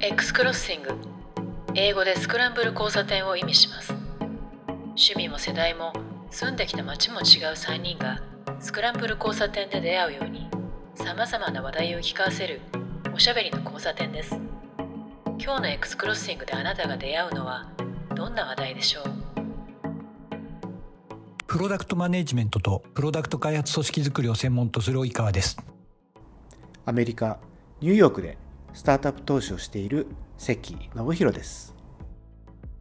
X クロッシング英語でスクランブル交差点を意味します。趣味も世代も住んできた街も違う3人がスクランブル交差点で出会うようにさまざまな話題を聞かせるおしゃべりの交差点です。今日の X クロッシングであなたが出会うのはどんな話題でしょう？プロダクトマネジメントとプロダクト開発組織づくりを専門とする及川です。アメリカニューヨークでスタートアップ投資をしている関信弘です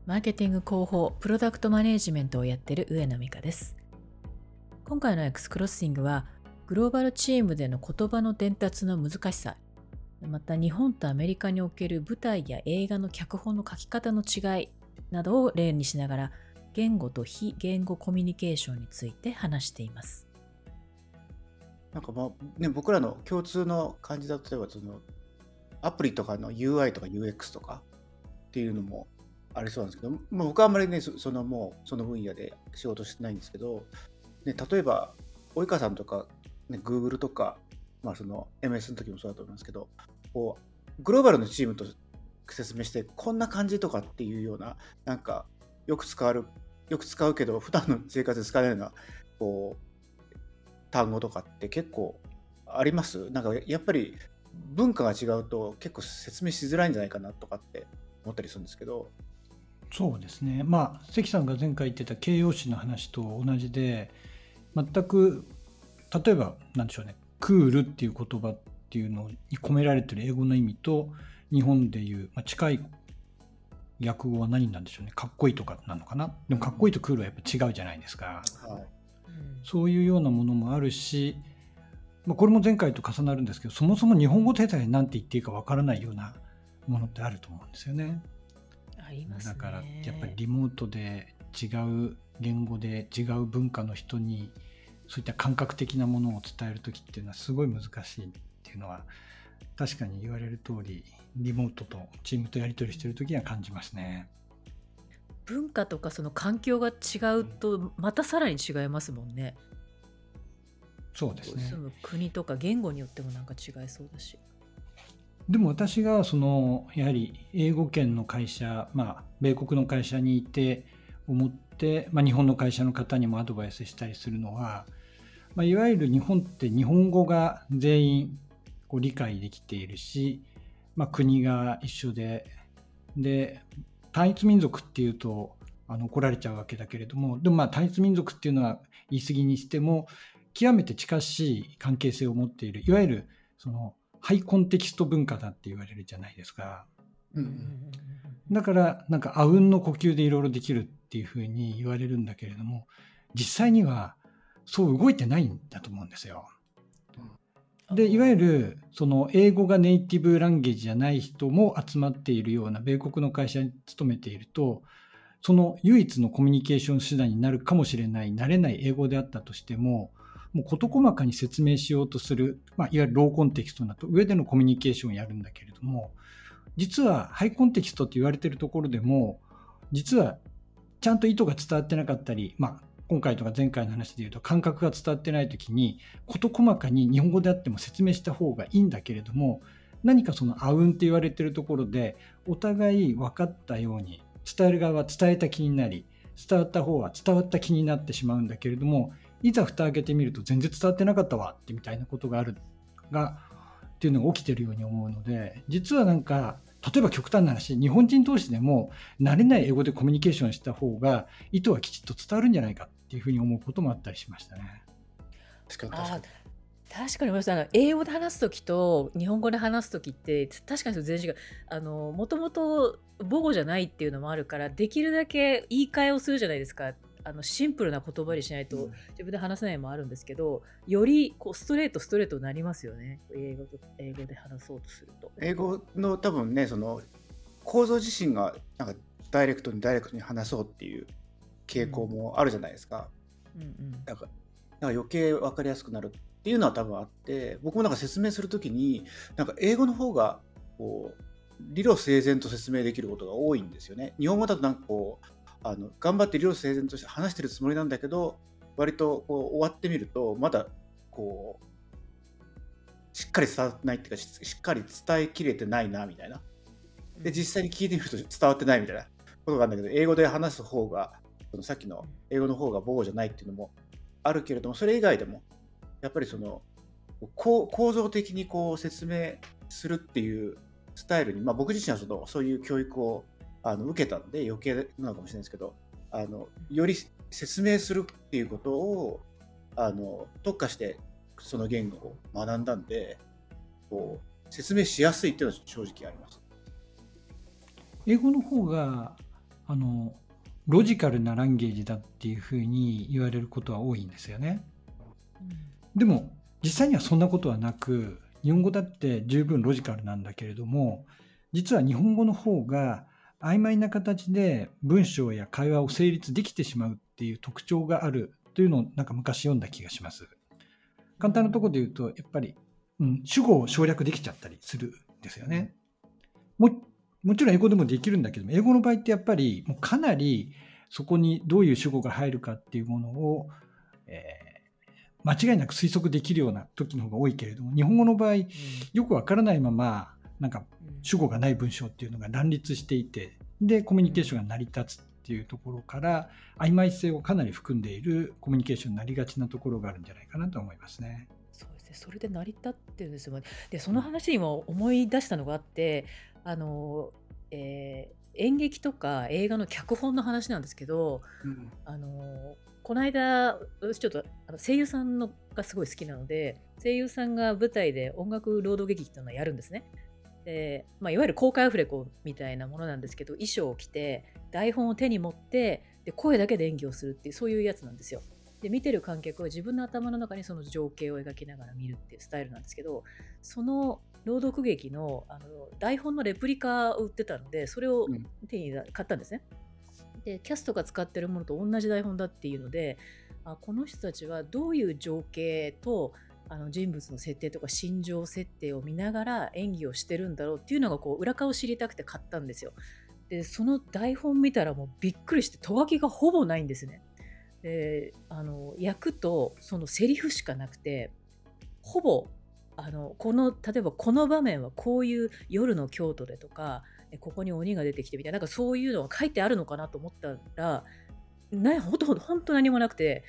マーケティング広報プロダクトマネジメントをやっている上野美香です今回の X クロッシングはグローバルチームでの言葉の伝達の難しさまた日本とアメリカにおける舞台や映画の脚本の書き方の違いなどを例にしながら言語と非言語コミュニケーションについて話しています。なんかまあね、僕らの共通の感じだと例えばそのアプリとかの UI とか UX とかっていうのもありそうなんですけど、まあ、僕はあんまりねそのもうその分野で仕事してないんですけど、ね、例えば及川さんとか、ね、Google とかまあ、その MS の時もそうだと思いますけど、こう、グローバルのチームと説明して、こんな感じとかっていうような、なんか、よく使わる、よく使うけど、普段の生活で使えないような、こう、単語とかって結構あります？なんか、やっぱり文化が違うと結構説明しづらいんじゃないかなとかって思ったりするんですけど。そうですね。まあ、関さんが前回言ってた形容詞の話と同じで、全く、例えば、なんでしょうね。クールっていう言葉っていうのに込められてる英語の意味と日本でいう、まあ、近い訳語は何なんでしょうねかっこいいとかなのかなでもかっこいいとクールはやっぱ違うじゃないですか、はい、そういうようなものもあるし、まあ、これも前回と重なるんですけどそもそも日本語手伝い何て言っていいかわからないようなものってあると思うんですよね。あります、ね、だからやっぱりリモートで違う言語で違う文化の人にそういった感覚的なものを伝える時っていうのはすごい難しいっていうのは確かに言われる通りリモートとチームとやり取りしてる時には感じますね。文化とかその環境が違うとまたさらに違いますもんね。そうですね。住む国とか言語によってもなんか違いそうだし。でも私がそのやはり英語圏の会社、まあ、米国の会社にいて思って、まあ、日本の会社の方にもアドバイスしたりするのはまあ、いわゆる日本って日本語が全員こう理解できているし、まあ、国が一緒でで単一民族っていうとあの怒られちゃうわけだけれどもでもまあ単一民族っていうのは言い過ぎにしても極めて近しい関係性を持っているいわゆるそのハイコンテキスト文化だって言われるじゃないですか。うん、だからなんかあうんの呼吸でいろいろできるっていうふうに言われるんだけれども実際にはそう動いてないんだと思うんですよ。でいわゆるその英語がネイティブランゲージじゃない人も集まっているような米国の会社に勤めているとその唯一のコミュニケーション手段になるかもしれない慣れない英語であったとしてももう事細かに説明しようとする、まあ、いわゆるローコンテキストだと上でのコミュニケーションをやるんだけれども実はハイコンテキストって言われてるところでも実はちゃんと意図が伝わってなかったり、まあ、今回とか前回の話で言うと感覚が伝わってない時に事細かに日本語であっても説明した方がいいんだけれども何かそのあうんって言われてるところでお互い分かったように伝える側は伝えた気になり伝わった方は伝わった気になってしまうんだけれどもいざ蓋開けてみると全然伝わってなかったわってみたいなことがあるがっていうのが起きてるように思うので実はなんか例えば極端な話、日本人同士でも慣れない英語でコミュニケーションした方が意図はきちっと伝わるんじゃないかっていうふうに思うこともあったりしましたね。確かに確かに。確かにあの英語で話す時と日本語で話す時って確かに全然違う。あのもともと母語じゃないっていうのもあるからできるだけ言い換えをするじゃないですかあのシンプルな言葉にしないと自分で話せないもあるんですけど、よりこうストレートストレートになりますよね英語と英語で話そうとすると。英語の多分ねその構造自身がなんかダイレクトにダイレクトに話そうっていう傾向もあるじゃないですか。うんうん、だからなんか余計分かりやすくなるっていうのは多分あって僕もなんか説明する時になんか英語の方がこう理路整然と説明できることが多いんですよね。日本語だとなんかこうあの頑張って理路整然として話してるつもりなんだけど割とこう終わってみるとまだこうしっかり伝わってないっていうかしっかり伝えきれてないなみたいな。で実際に聞いてみると伝わってないみたいなことがあるんだけど英語で話す方がそのさっきの英語の方が母語じゃないっていうのもあるけれどもそれ以外でもやっぱりその構造的にこう説明するっていうスタイルに、まあ、僕自身はそのそういう教育をあの受けたんで余計なのかもしれないですけどあのより説明するっていうことをあの特化してその言語を学んだんでこう説明しやすいっていうのは正直あります。英語の方があのロジカルなランゲージだっていうふうに言われることは多いんですよね。でも実際にはそんなことはなく日本語だって十分ロジカルなんだけれども実は日本語の方が曖昧な形で文章や会話を成立できてしまうっていう特徴があるというのをなんか昔読んだ気がします。簡単なところで言うとやっぱり、うん、主語を省略できちゃったりするんですよね。ももちろん英語でもできるんだけども英語の場合ってやっぱりもうかなりそこにどういう主語が入るかっていうものを、えー、間違いなく推測できるような時の方が多いけれども日本語の場合、よくわからないままなんか主語がない文章っていうのが乱立していてでコミュニケーションが成り立つっていうところから曖昧性をかなり含んでいるコミュニケーションになりがちなところがあるんじゃないかなと思いますね。そうですねそれで成り立ってるんですよ。でその話にも思い出したのがあってあの、えー演劇とか映画の脚本の話なんですけど、うん、あのこの間ちょっとあの声優さんのがすごい好きなので声優さんが舞台で音楽朗読劇っていうのをやるんですね。でまあ、いわゆる公開アフレコみたいなものなんですけど衣装を着て台本を手に持ってで声だけで演技をするっていうそういうやつなんですよ。で見てる観客は自分の頭の中にその情景を描きながら見るっていうスタイルなんですけどその朗読劇のあの台本のレプリカを売ってたのでそれを手に買ったんですね。でキャストが使ってるものと同じ台本だっていうのであこの人たちはどういう情景とあの人物の設定とか心情設定を見ながら演技をしてるんだろうっていうのがこう裏側を知りたくて買ったんですよ。でその台本見たらもうびっくりしてとがきがほぼないんですね。であの役とそのセリフしかなくてほぼあのこの例えばこの場面はこういう夜の京都でとかここに鬼が出てきてみたいななんかそういうのが書いてあるのかなと思ったらなほとんど本当何もなくて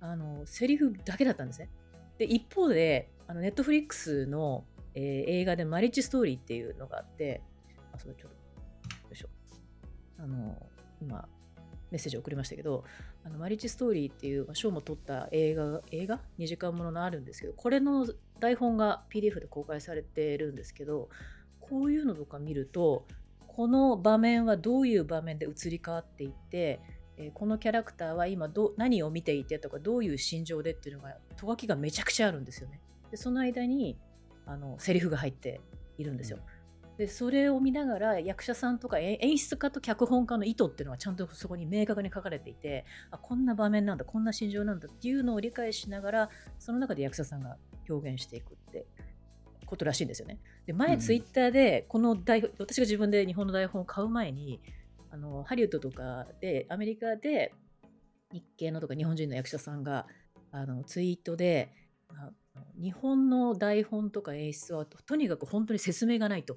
あのセリフだけだったんですね。で一方であのネットフリックスの、えー、映画でマリッジストーリーっていうのがあってあそれちょっとよいしょ。あの今メッセージ送りましたけどあのマリッジストーリーっていう賞も取った映画映画？2時間もののあるんですけどこれの台本が PDF で公開されてるんですけどこういうのとか見るとこの場面はどういう場面で移り変わっていってえこのキャラクターは今ど何を見ていてとかどういう心情でっていうのがとがきがめちゃくちゃあるんですよね。でその間にあのセリフが入っているんですよ。でそれを見ながら役者さんとか演出家と脚本家の意図っていうのがちゃんとそこに明確に書かれていてあこんな場面なんだこんな心情なんだっていうのを理解しながらその中で役者さんが表現していくってことらしいんですよね。で前、ツイッターでこの台私が自分で日本の台本を買う前にあのハリウッドとかでアメリカで日系のとか日本人の役者さんがあのツイートで日本の台本とか演出はとにかく本当に説明がないと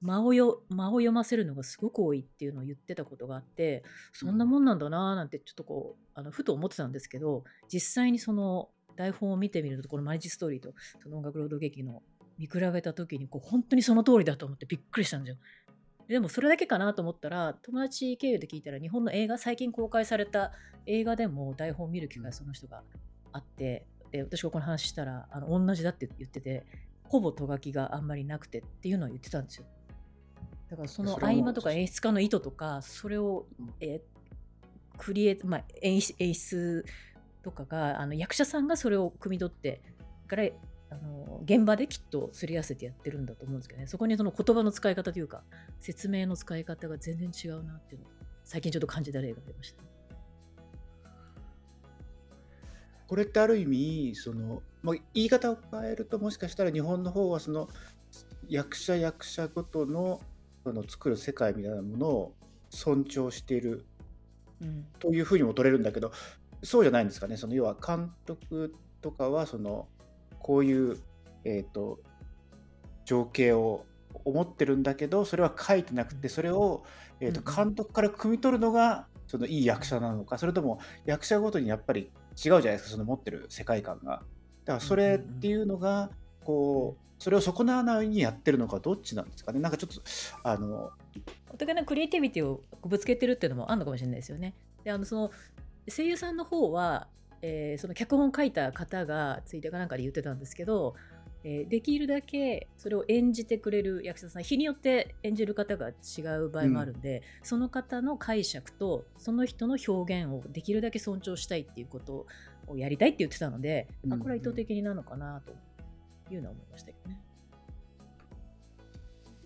間をよ間を読ませるのがすごく多いっていうのを言ってたことがあってそんなもんなんだなーなんてちょっとこうあのふと思ってたんですけど実際にその台本を見てみるとこのマリッジストーリーとその音楽朗読劇の見比べた時にこう本当にその通りだと思ってびっくりしたんですよ。でもそれだけかなと思ったら友達経由で聞いたら日本の映画最近公開された映画でも台本を見る機会その人があってで私がこの話したらあの同じだって言っててほぼとがきがあんまりなくてっていうのは言ってたんですよ。だからその合間とか演出家の意図とかそれを、えクリエイまあ、演出とかがあの役者さんがそれを汲み取ってからあの現場できっとすり合わせてやってるんだと思うんですけどね。そこにその言葉の使い方というか説明の使い方が全然違うなっていうのを最近ちょっと感じた例が出ました、これってある意味その、まあ、言い方を変えるともしかしたら日本の方はその役者役者ごとのその作る世界みたいなものを尊重しているというふうにも取れるんだけど、そうじゃないんですかね。その要は監督とかはそのこういう、えーと、情景を思ってるんだけどそれは書いてなくてそれを、えー、と監督から汲み取るのがそのいい役者なのかそれとも役者ごとにやっぱり違うじゃないですかその持ってる世界観が。だからそれっていうのがこうそれを損なわないようにやってるのかどっちなんですかねなんかちょっとあのお互いのクリエイティビティをぶつけてるっていうのもあるのかもしれないですよね。であのその声優さんの方は、えー、その脚本書いた方がツイッターかなんかで言ってたんですけど、えー、できるだけそれを演じてくれる役者さん日によって演じる方が違う場合もあるんで、うん、その方の解釈とその人の表現をできるだけ尊重したいっていうことをやりたいって言ってたので、うん、あこれは意図的になのかなというのは思いましたけどね。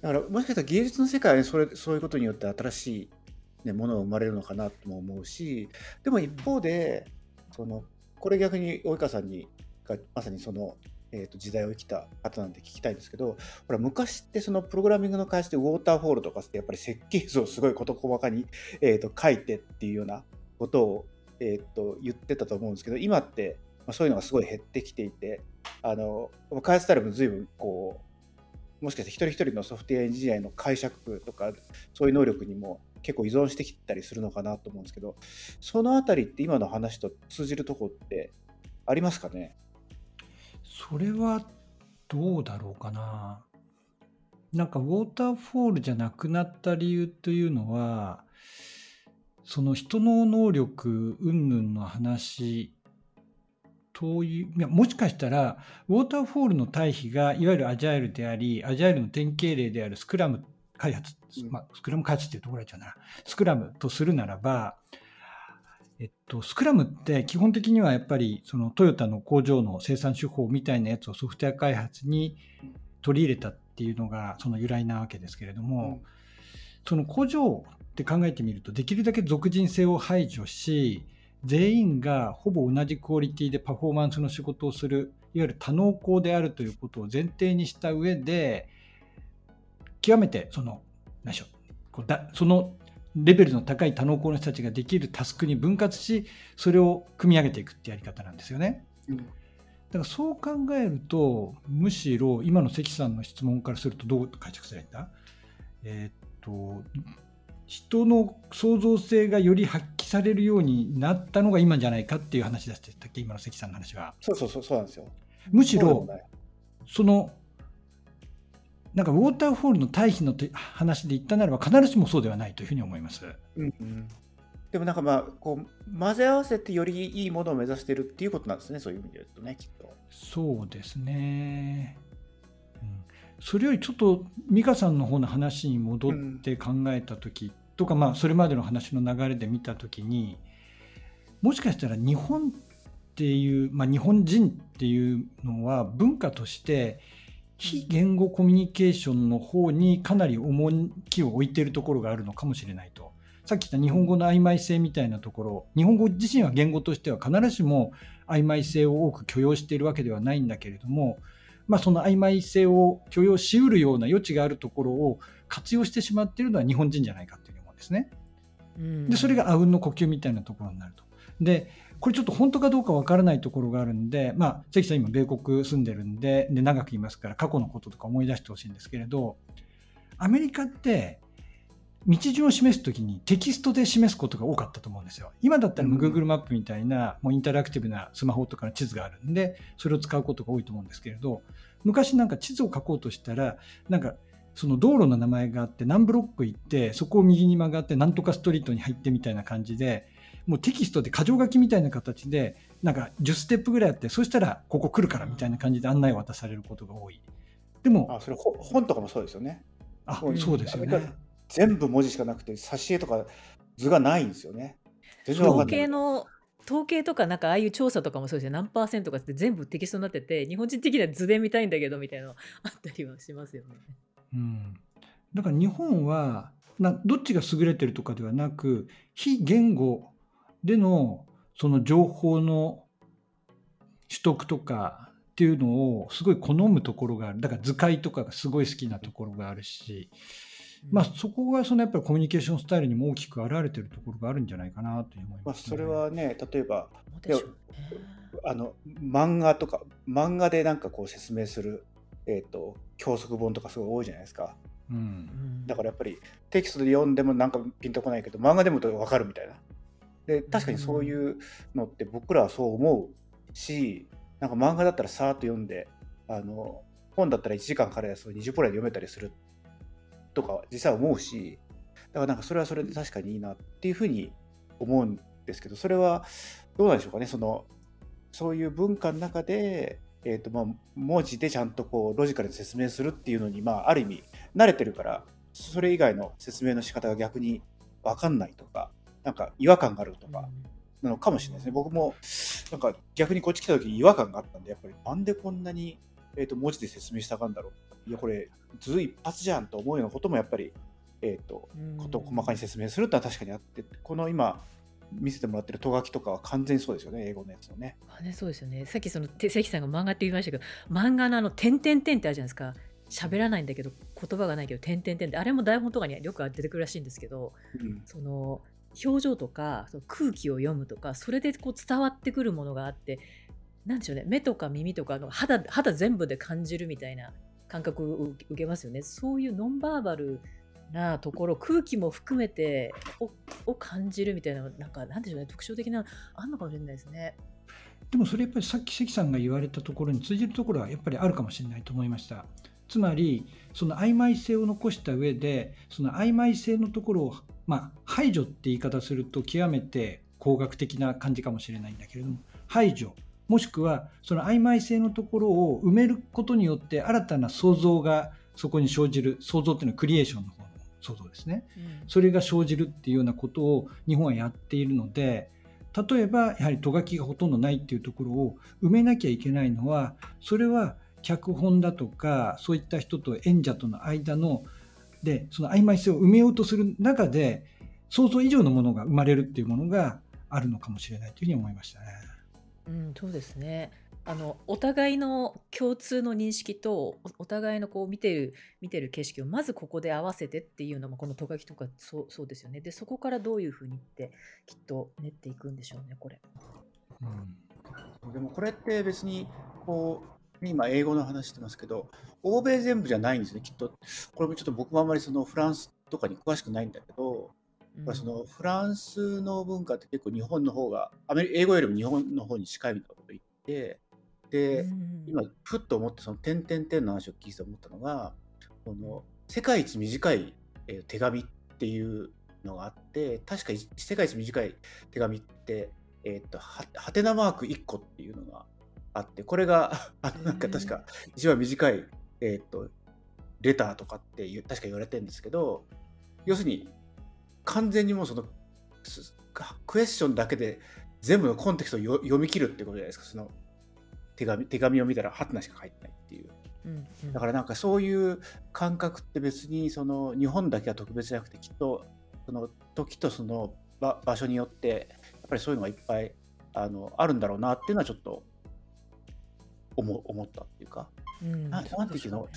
だからもしかしたら芸術の世界はそれそういうことによって新しい、ね、ものが生まれるのかなとも思うしでも一方でそのこれ逆に及川さんにがまさにその、えー、と時代を生きた方なんて聞きたいんですけどほら昔ってそのプログラミングの会社でウォーターフォールとかってやっぱり設計図をすごい事細かに、えー、と書いてっていうようなことを、えー、と言ってたと思うんですけど今ってまあ、そういうのがすごい減ってきていてあの開発スタイルも随分こうもしかして一人一人のソフトウェアエンジニアの解釈とかそういう能力にも結構依存してきたりするのかなと思うんですけどそのあたりって今の話と通じるとこってありますかね？それはどうだろうかな。なんかウォーターフォールじゃなくなった理由というのはその人の能力云々の話そういういやもしかしたらウォーターフォールの対比がいわゆるアジャイルでありアジャイルの典型例であるスクラム開発、まあ、スクラム開発っていうところじゃな。スクラムとするならば、えっと、スクラムって基本的にはやっぱりそのトヨタの工場の生産手法みたいなやつをソフトウェア開発に取り入れたっていうのがその由来なわけですけれども、その工場って考えてみるとできるだけ属人性を排除し全員がほぼ同じクオリティでパフォーマンスの仕事をするいわゆる多能工であるということを前提にした上で極めてその何でしょうだそのレベルの高い多能工の人たちができるタスクに分割しそれを組み上げていくってやり方なんですよね。うん、だからそう考えるとむしろ今の関さんの質問からするとどう解釈すればいいんだえー、っと人の創造性がより発揮されるようになったのが今じゃないかっていう話でしたっけ？今の関さんの話は。そうそうそうそうなんですよ。むしろそのなんかウォーターフォールの対比の話で言ったならば必ずしもそうではないというふうに思います。うん、うん、でもなんかまあこう混ぜ合わせてよりいいものを目指してるっていうことなんですねそういう意味で言うとねきっと。そうですね。うん、それよりちょっと美香さんの方の話に戻って考えた時とか、まあ、それまでの話の流れで見た時にもしかしたら日本っていう、まあ、日本人っていうのは文化として非言語コミュニケーションの方にかなり重きを置いているところがあるのかもしれないと。さっき言った日本語の曖昧性みたいなところ日本語自身は言語としては必ずしも曖昧性を多く許容しているわけではないんだけれども、まあ、その曖昧性を許容しうるような余地があるところを活用してしまっているのは日本人じゃないかですね。でそれがあうんの呼吸みたいなところになると。でこれちょっと本当かどうかわからないところがあるんで、まあ、関さん今米国住んでるんでで長くいますから過去のこととか思い出してほしいんですけれどアメリカって道順を示すときにテキストで示すことが多かったと思うんですよ。今だったら Google マップみたいなもうインタラクティブなスマホとかの地図があるんでそれを使うことが多いと思うんですけれど昔なんか地図を書こうとしたらなんかその道路の名前があって何ブロック行ってそこを右に曲がってなんとかストリートに入ってみたいな感じでもうテキストで箇条書きみたいな形でなんか10ステップぐらいあってそしたらここ来るからみたいな感じで案内を渡されることが多い。でもあそれ本とかもそうですよね。あそうですよね。全部文字しかなくて挿絵とか図がないんですよね。統計の統計とかなんかああいう調査とかもそうですよ。何パーセントかって全部テキストになってて日本人的には図で見たいんだけどみたいなのあったりはしますよね。うん、だから日本はなどっちが優れてるとかではなく非言語でのその情報の取得とかっていうのをすごい好むところがあるだから図解とかがすごい好きなところがあるし、まあ、そこがそのやっぱりコミュニケーションスタイルにも大きく表れてるところがあるんじゃないかなと思います、ね、まあ、それはね例えばあの漫画とか漫画でなんかこう説明するえーと、教則本とかすごい多いじゃないですか。う。うんんだからやっぱりテキストで読んでもなんかピンとこないけど漫画でも分かるみたいな。で確かにそういうのって僕らはそう思うしなんか漫画だったらさーっと読んであの本だったら1時間からやつを20分で読めたりするとか実際思うしだからなんかそれはそれで確かにいいなっていうふうに思うんですけどそれはどうなんでしょうかね。そのそういう文化の中で、えーとまあ、文字でちゃんとこうロジカルに説明するっていうのに、まあ、ある意味慣れてるからそれ以外の説明の仕方が逆に分かんないとかなんか違和感があるとかなのかもしれないですね僕もなんか逆にこっち来た時に違和感があったんでやっぱりなんでこんなに、えー、と文字で説明したかんだろういやこれ図一発じゃんと思うようなこともやっぱり、えー、とうんことを細かに説明するってのは確かにあってこの今見せてもらってると書きとかは完全にそうですよね英語のやつのね。あね、そうですよね。さっきそのて関さんが漫画って言いましたけど、漫画のあの点々点ってあるじゃないですか。喋らないんだけど言葉がないけど点々点ってあれも台本とかによく出てくるらしいんですけど、うんその表情とかその空気を読むとかそれでこう伝わってくるものがあって、なんでしょうね。目とか耳とかの肌肌全部で感じるみたいな感覚を受けますよね。そういうノンバーバルなところ空気も含めてをを感じるみたいななんかなんでしょうね特徴的なあんのかもしれないですね。でもそれやっぱりさっき関さんが言われたところに通じるところはやっぱりあるかもしれないと思いました。つまりその曖昧性を残した上でその曖昧性のところを、まあ、排除って言い方すると極めて工学的な感じかもしれないんだけれども排除もしくはその曖昧性のところを埋めることによって新たな想像がそこに生じる想像っていうのはクリエーションの方の想像ですね。うんそれが生じるっていうようなことを日本はやっているので例えばやはりとがきがほとんどないっていうところを埋めなきゃいけないのはそれは脚本だとかそういった人と演者との間のでその曖昧性を埋めようとする中で想像以上のものが生まれるっていうものがあるのかもしれないというふうに思いましたね。うん、そうですね。あのお互いの共通の認識とおお互いのこう見てる見てる景色をまずここで合わせてっていうのもこのト書きとかそうそうですよね。でそこからどういうふうにってきっと練っていくんでしょうねこれ。うんでもこれって別にこう今英語の話してますけど欧米全部じゃないんですねきっと。これもちょっと僕もあんまりそのフランスとかに詳しくないんだけど、やっぱりそのフランスの文化って結構日本の方がアメリ英語よりも日本の方に近いみたいなこと言ってで、うん。今ふっと思ってその点々点の話を聞いて思ったのがこの世界一短い、えー手紙っていうのがあって確かい世界一短い手紙ってえーっとははてなマーク1個っていうのがあってこれがあのなんか確か一番短い、えーっとレターとかっていう確か言われてるんですけど要するに完全にもうそのすクエスチョンだけで全部のコンテクストをよ読み切るってことじゃないですか。その手紙手紙を見たらハテナしか書いてないっていう。うんうん。だからなんかそういう感覚って別にその日本だけは特別じゃなくてきっとその時とその場場所によってやっぱりそういうのがいっぱいあのあるんだろうなっていうのはちょっと思う思ったっていうか。うん。ななんていうの？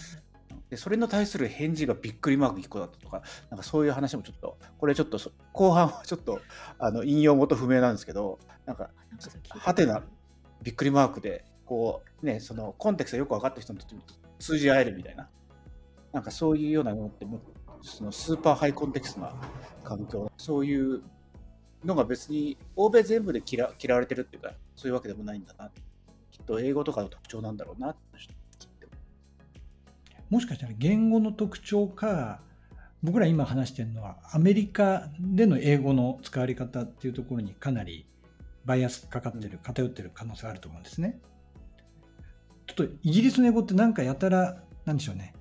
でそれに対する返事がびっくりマーク1個だったとかなんかそういう話もちょっとこれちょっとそ後半はちょっとあの引用元不明なんですけどなんかはてなびっくりマークでこうねそのコンテクストがよく分かった人にとって通じ合えるみたいななんかそういうようなのってそのスーパーハイコンテクストな環境そういうのが別に欧米全部で嫌嫌われてるっていうかそういうわけでもないんだなきっと英語とかの特徴なんだろうなもしかしたら言語の特徴か僕ら今話してるのはアメリカでの英語の使われ方っていうところにかなりバイアスかかってる偏ってる可能性があると思うんですね。ちょっとイギリスの英語ってなんかやたらなんでしょうね。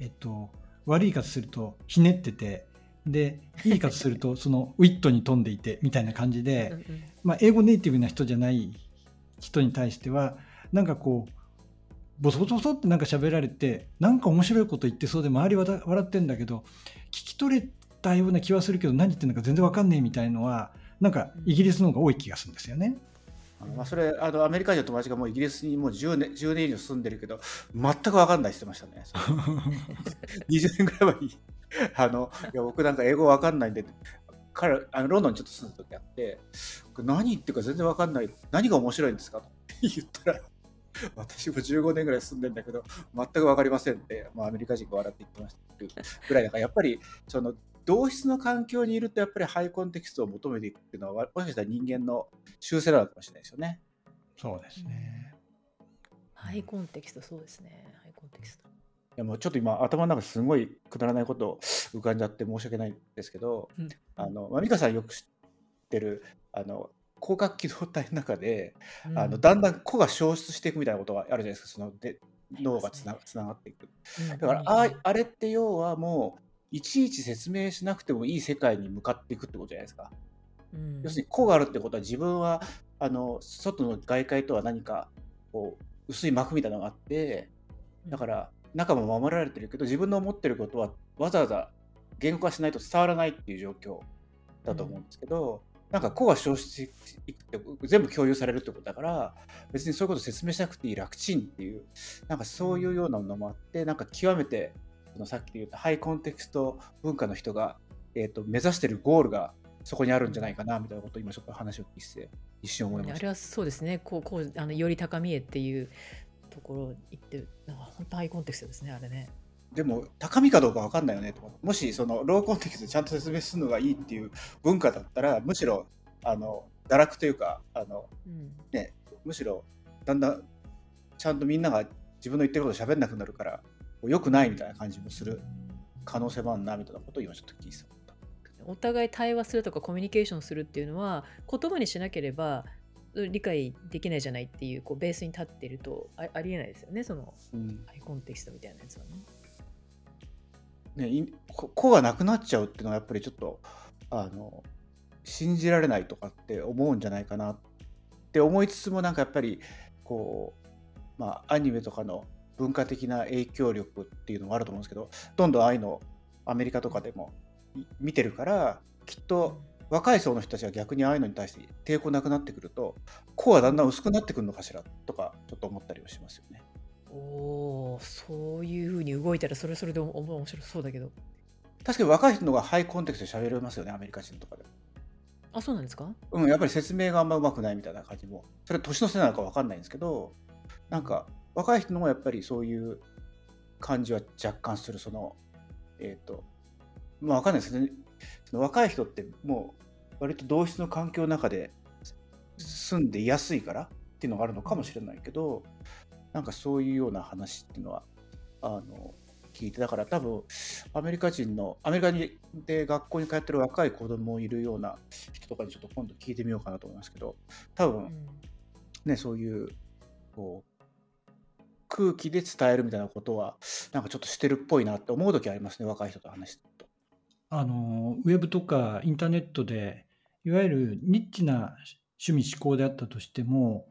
えっと悪い言い方するとひねっててでいい言い方するとそのウィットに富んでいてみたいな感じで、まあ、英語ネイティブな人じゃない人に対してはなんかこうボソボソボソってなんか喋られてなんか面白いこと言ってそうで周りはだ笑ってんだけど聞き取れたような気はするけど何言ってるのか全然わかんねえみたいのはなんかイギリスの方が多い気がするんですよね。まあ、それあのアメリカ人の友達がもうイギリスにもう10年 ,10 年以上住んでるけど全く分かんないってましたね。20 年ぐらい前にあのいや僕なんか英語分かんないんで彼あのロンドンにちょっと住んだ時あって何言ってるか全然分かんない何が面白いんですか？っ て言ったら私も15年ぐらい住んでんだけど、全く分かりませんって、まあ、アメリカ人が笑って言ってましたぐらいだから、やっぱりその同質の環境にいると、やっぱりハイコンテキストを求めていくっていうのは、もしかしたら人間の習性なのかもしれないですよね。そうですね。ハイコンテキスト、そうですね。ハイコンテキスト。いやもうちょっと今、頭の中すごいくだらないこと浮かんじゃって申し訳ないんですけど、うん、あの、まあ、美香さんよく知ってる、あの、広角機動体の中で、うん、あのだんだん個が消失していくみたいなことがあるじゃないですかそので脳がつな,、つながっていく。だからああれって要はもういちいち説明しなくてもいい世界に向かっていくってことじゃないですか。うん、要するに個があるってことは自分はあの外の外界とは何かこう薄い膜みたいなのがあってだから中も守られてるけど自分の思ってることはわざわざ言語化しないと伝わらないっていう状況だと思うんですけど、なんか個が消失していくって全部共有されるってことだから別にそういうこと説明しなくていい楽ちんっていうなんかそういうようなものもあってなんか極めてそのさっき言ったハイコンテクスト文化の人が、えーと、目指してるゴールがそこにあるんじゃないかなみたいなことを今ちょっと話を聞いて一瞬思いました。あれはそうですねこうこうあのより高みへっていうところに行ってなんか本当ハイコンテクストですねあれね。でも高みかどうか分かんないよねともしそのローコンテキストでちゃんと説明するのがいいっていう文化だったらむしろあの堕落というかあの、うん、ね、むしろだんだんちゃんとみんなが自分の言ってること喋んなくなるからよくないみたいな感じもする可能性もあるなみたいなことを今ちょっと聞いてた。お互い対話するとかコミュニケーションするっていうのは言葉にしなければ理解できないじゃないっていうこうベースに立ってるとあありえないですよねその、うん、アイコンテキストみたいなやつはね。ね、子がなくなっちゃうっていうのはやっぱりちょっとあの信じられないとかって思うんじゃないかなって思いつつもなんかやっぱりこうまあアニメとかの文化的な影響力っていうのもあると思うんですけどどんどんああいうのアメリカとかでも見てるからきっと若い層の人たちが逆にああいうのに対して抵抗なくなってくると子はだんだん薄くなってくるのかしらとかちょっと思ったりはしますよね。おおそういうふうに動いたらそれそれで面白そうだけど。確かに若い人の方がハイコンテクストで喋れますよねアメリカ人とかで。あそうなんですか？うんやっぱり説明があんまうまくないみたいな感じも。それは年のせいなのか分かんないんですけどなんか若い人の方がやっぱりそういう感じは若干するそのえっ、ー、とまあ分かんないですね。その若い人ってもう割と同質の環境の中で住んでいやすいからっていうのがあるのかもしれないけどなんかそういうような話っていうのはあの聞いてだから多分アメリカ人のアメリカで学校に通ってる若い子供いるような人とかにちょっと今度聞いてみようかなと思いますけど多分ね、そういうこう空気で伝えるみたいなことはなんかちょっとしてるっぽいなって思う時ありますね若い人と話してると。あのウェブとかインターネットでいわゆるニッチな趣味思考であったとしても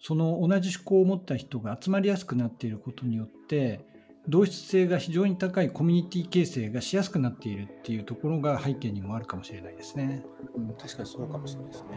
その同じ思考を持った人が集まりやすくなっていることによって同質性が非常に高いコミュニティ形成がしやすくなっているっていうところが背景にもあるかもしれないですね。うん、確かにそうかもしれないですね。